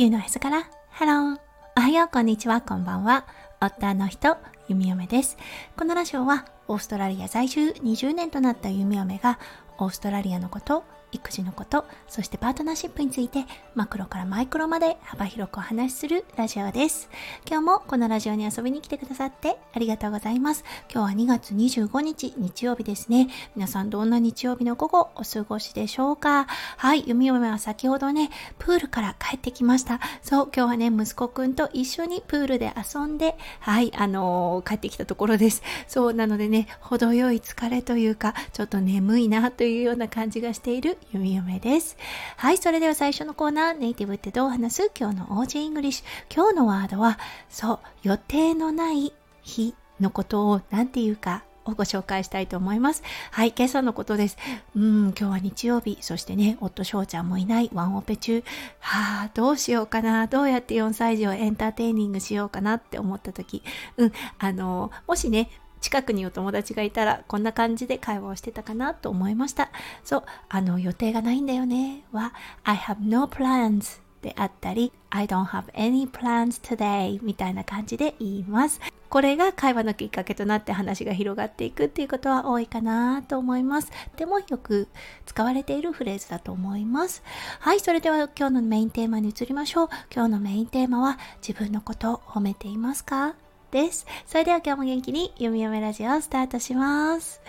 地球のへそから。ハローおはよう。こんにちは。こんばんは。夫の人弓嫁です。このラジオはオーストラリア在住20年となった弓嫁がオーストラリアのこと育児のこと、そしてパートナーシップについてマクロからマイクロまで幅広くお話しするラジオです。今日もこのラジオに遊びに来てくださってありがとうございます。今日は2月25日日曜日ですね。皆さんどんな日曜日の午後お過ごしでしょうか？はい、弓嫁は先ほどね、プールから帰ってきました。そう、今日はね、息子くんと一緒にプールで遊んで、はい、あのー、帰ってきたところです。そう、なのでね、程よい疲れというか、ちょっと眠いなというような感じがしている弓嫁です。はい、それでは最初のコーナー、ネイティブってどう話す？今日の Aussie English。今日のワードは、そう、予定のない日のことを何て言うかをご紹介したいと思います。はい、今朝のことです。うん、今日は日曜日、そしてね、夫翔ちゃんもいないワンオペ中。はあ、どうしようかな、どうやって4歳児をエンターテイニングしようかなって思った時、うん、あの、もしね、近くにお友達がいたらこんな感じで会話をしてたかなと思いました。そう、あの予定がないんだよねは I have no plans であったり I don't have any plans today みたいな感じで言います。これが会話のきっかけとなって話が広がっていくっていうことは多いかなと思います。でもよく使われているフレーズだと思います。はい、それでは今日のメインテーマに移りましょう。今日のメインテーマは自分のことを褒めていますか？です。それでは今日も元気に読み読めラジオをスタートします。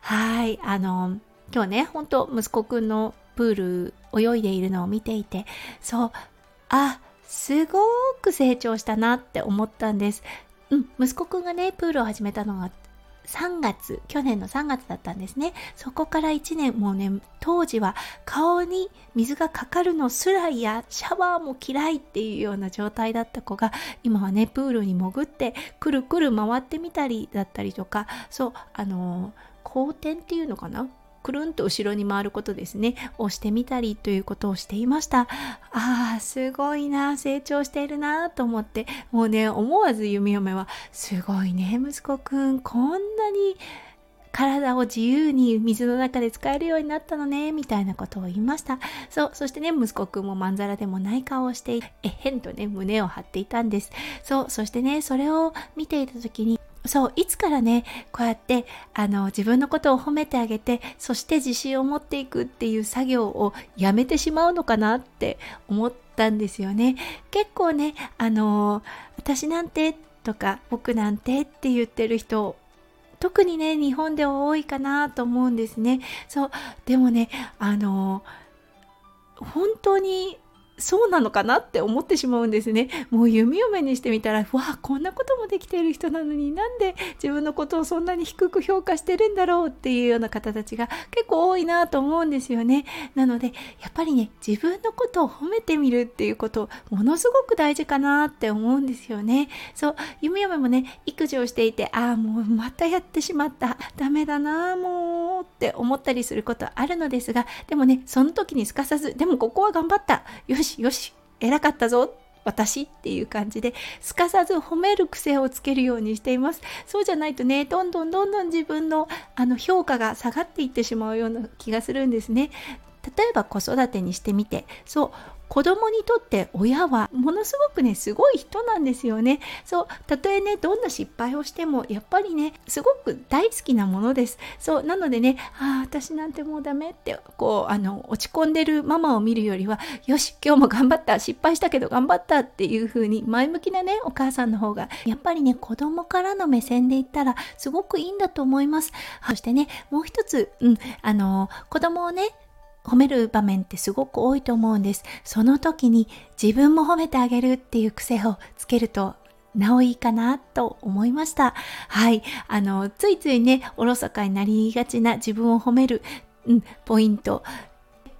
はい、あの、今日ね、ほんと息子くんのプール泳いでいるのを見ていて、そう、あ、すごく成長したなって思ったんです。うん、息子くんがね、プールを始めたのが3月、去年の3月だったんですね。そこから1年、もうね、当時は顔に水がかかるのすらやシャワーも嫌いっていうような状態だった子が、今はね、プールに潜って、くるくる回ってみたりだったりとか、そう、あの後転っていうのかなくるんと後ろに回ることですね。をしてみたりということをしていました。あーすごいな。成長しているなと思って。もうね思わず弓嫁はすごいね息子くん。こんなに体を自由に水の中で使えるようになったのね、みたいなことを言いました。そう、そしてね、息子くんもまんざらでもない顔をして、えへんとね、胸を張っていたんです。そう、そしてね、それを見ていた時に、そう、いつからね、こうやって、あの、自分のことを褒めてあげて、そして自信を持っていくっていう作業をやめてしまうのかなって思ったんですよね。結構ね、あの、私なんてとか、僕なんてって言ってる人、特にね、日本では多いかなと思うんですね。そう、でもね、あの、本当にそうなのかなって思ってしまうんですね。もう弓嫁にしてみたら、わあ、こんなこともできている人なのになんで自分のことをそんなに低く評価してるんだろうっていうような方たちが結構多いなと思うんですよね。なので、やっぱりね、自分のことを褒めてみるっていうこと、ものすごく大事かなって思うんですよね。そう、弓嫁もね、育児をしていて、ああ、もうまたやってしまった。ダメだな、もうって思ったりすることあるのですが、でもね、その時にすかさず、でもここは頑張った。よし、よし偉かったぞ。私っていう感じですかさず褒める癖をつけるようにしています。そうじゃないとねどんどんどんどん自分のあの評価が下がっていってしまうような気がするんですね。例えば子育てにしてみてそう子供にとって親はものすごくねすごい人なんですよね。そうたとえねどんな失敗をしてもやっぱりねすごく大好きなものです。そうなのでねああ私なんてもうダメってこうあの落ち込んでるママを見るよりはよし今日も頑張った失敗したけど頑張ったっていう風に前向きなねお母さんの方がやっぱりね子供からの目線で言ったらすごくいいんだと思います。そしてねもう一つうんあの子供をね褒める場面ってすごく多いと思うんです。その時に自分も褒めてあげるっていう癖をつけるとなおいいかなと思いました。はい。あの、ついついね、おろそかになりがちな自分を褒める、うん、ポイント。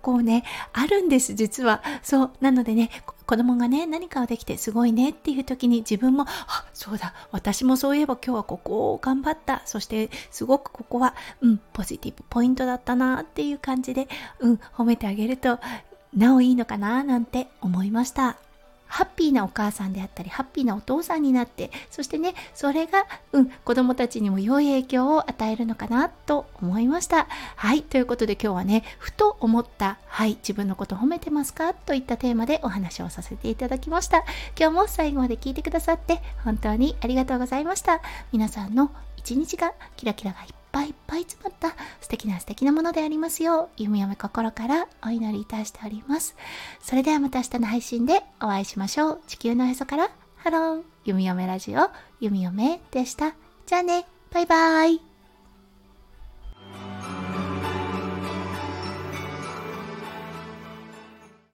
構ね、あるんです、実は。そう。なのでね、子供がね、何かをできてすごいねっていう時に自分も、あ、そうだ、私もそういえば今日はここを頑張った。そして、すごくここは、うん、ポジティブポイントだったなっていう感じで、うん、褒めてあげると、なおいいのかななんて思いました。ハッピーなお母さんであったり、ハッピーなお父さんになって、そしてね、それが、うん、子供たちにも良い影響を与えるのかなと思いました。はい、ということで今日はね、ふと思った、はい、自分のこと褒めてますかといったテーマでお話をさせていただきました。今日も最後まで聞いてくださって本当にありがとうございました。皆さんの一日がキラキラがいっぱいいっぱいった素敵な素敵なものでありますよう、弓嫁心からお祈りいたしております。それではまた明日の配信でお会いしましょう。地球のへそから Hello、弓嫁ラジオ、弓嫁でした。じゃあね、バイバイ。